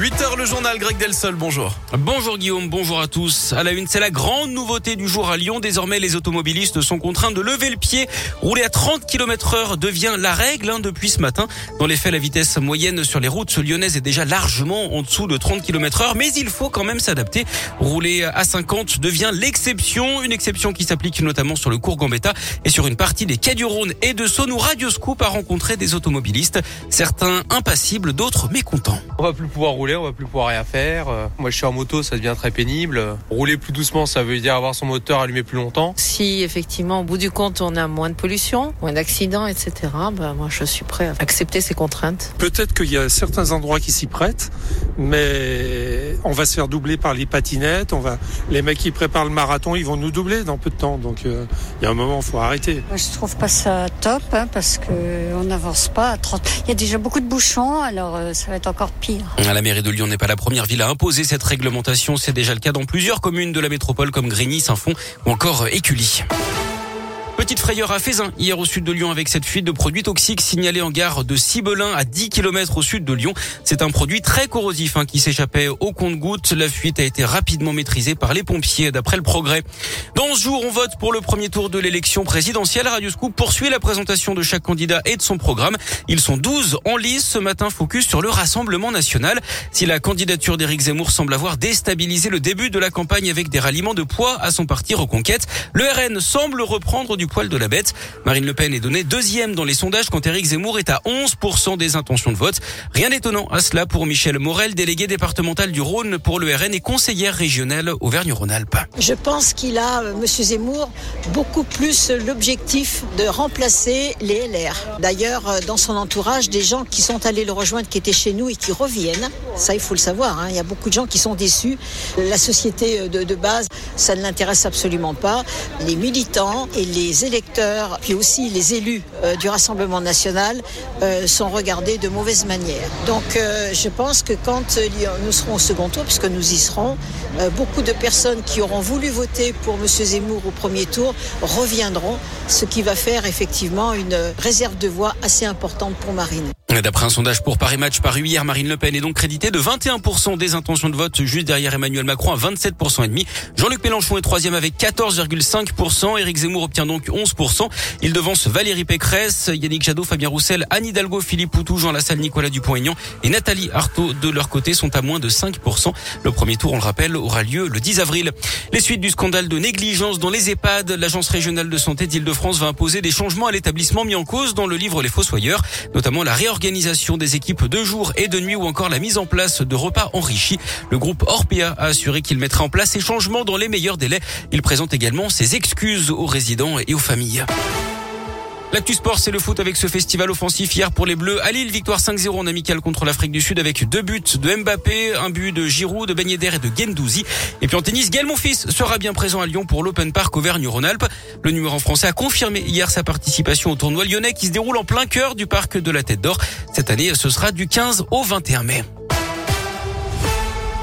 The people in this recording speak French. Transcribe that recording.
8h le journal Greg Delsol, bonjour. Bonjour Guillaume, bonjour à tous. À la une, c'est la grande nouveauté du jour à Lyon. Désormais, les automobilistes sont contraints de lever le pied. Rouler à 30 km heure devient la règle hein, depuis ce matin. Dans les faits, la vitesse moyenne sur les routes lyonnaises est déjà largement en dessous de 30 km heure, mais il faut quand même s'adapter. Rouler à 50 devient l'exception, une exception qui s'applique notamment sur le cours Gambetta et sur une partie des quais du Rhône et de Saône où Radioscoop a rencontré des automobilistes, certains impassibles, d'autres mécontents. On va plus pouvoir rouler on va plus pouvoir rien faire. Euh, moi, je suis en moto, ça devient très pénible. Rouler plus doucement, ça veut dire avoir son moteur allumé plus longtemps. Si effectivement, au bout du compte, on a moins de pollution, moins d'accidents, etc., ben, moi, je suis prêt à accepter ces contraintes. Peut-être qu'il y a certains endroits qui s'y prêtent, mais on va se faire doubler par les patinettes. On va, les mecs qui préparent le marathon, ils vont nous doubler dans peu de temps. Donc, euh, il y a un moment, il faut arrêter. Moi, je trouve pas ça top, hein, parce que on n'avance pas à 30. Il y a déjà beaucoup de bouchons, alors euh, ça va être encore pire. À la mairie de Lyon n'est pas la première ville à imposer cette réglementation. C'est déjà le cas dans plusieurs communes de la métropole comme Grigny, Saint-Fond ou encore Écully. Petite frayeur à Fézin hier au sud de Lyon avec cette fuite de produits toxiques signalée en gare de Cibelin à 10 km au sud de Lyon. C'est un produit très corrosif hein, qui s'échappait au compte-goutte. La fuite a été rapidement maîtrisée par les pompiers d'après le progrès. Dans ce jour, on vote pour le premier tour de l'élection présidentielle. Radio Scoop poursuit la présentation de chaque candidat et de son programme. Ils sont 12 en lice ce matin focus sur le Rassemblement national. Si la candidature d'Éric Zemmour semble avoir déstabilisé le début de la campagne avec des ralliements de poids à son parti Reconquête, le RN semble reprendre du poil de la bête. Marine Le Pen est donnée deuxième dans les sondages quand Éric Zemmour est à 11% des intentions de vote. Rien d'étonnant à cela pour Michel Morel, délégué départemental du Rhône pour le RN et conseillère régionale Auvergne-Rhône-Alpes. Je pense qu'il a, euh, Monsieur Zemmour, beaucoup plus l'objectif de remplacer les LR. D'ailleurs, euh, dans son entourage, des gens qui sont allés le rejoindre, qui étaient chez nous et qui reviennent. Ça, il faut le savoir. Hein. Il y a beaucoup de gens qui sont déçus. La société euh, de, de base, ça ne l'intéresse absolument pas. Les militants et les électeurs, puis aussi les élus euh, du Rassemblement national euh, sont regardés de mauvaise manière. Donc euh, je pense que quand nous serons au second tour, puisque nous y serons, beaucoup de personnes qui auront voulu voter pour M. Zemmour au premier tour reviendront, ce qui va faire effectivement une réserve de voix assez importante pour Marine. D'après un sondage pour Paris Match paru hier, Marine Le Pen est donc créditée de 21% des intentions de vote, juste derrière Emmanuel Macron à 27% et demi. Jean-Luc Mélenchon est troisième avec 14,5%. Éric Zemmour obtient donc 11%. Il devance Valérie Pécresse, Yannick Jadot, Fabien Roussel, Anne Hidalgo, Philippe Poutou, Jean Lassalle, Nicolas Dupont-Aignan et Nathalie Arthaud de leur côté sont à moins de 5%. Le premier tour, on le rappelle, aura lieu le 10 avril. Les suites du scandale de négligence dans les EHPAD, l'agence régionale de santé d'Île-de-France va imposer des changements à l'établissement mis en cause dans le livre Les Fossoyeurs, notamment la réorganisation l'organisation des équipes de jour et de nuit ou encore la mise en place de repas enrichis. Le groupe Orpea a assuré qu'il mettrait en place ces changements dans les meilleurs délais. Il présente également ses excuses aux résidents et aux familles. L'actu sport, c'est le foot avec ce festival offensif hier pour les Bleus à Lille. Victoire 5-0 en amical contre l'Afrique du Sud avec deux buts de Mbappé, un but de Giroud, de Ben et de Gendouzi. Et puis en tennis, Gaël Monfils sera bien présent à Lyon pour l'Open Park Auvergne-Rhône-Alpes. Le numéro français a confirmé hier sa participation au tournoi lyonnais qui se déroule en plein cœur du parc de la Tête d'Or. Cette année, ce sera du 15 au 21 mai.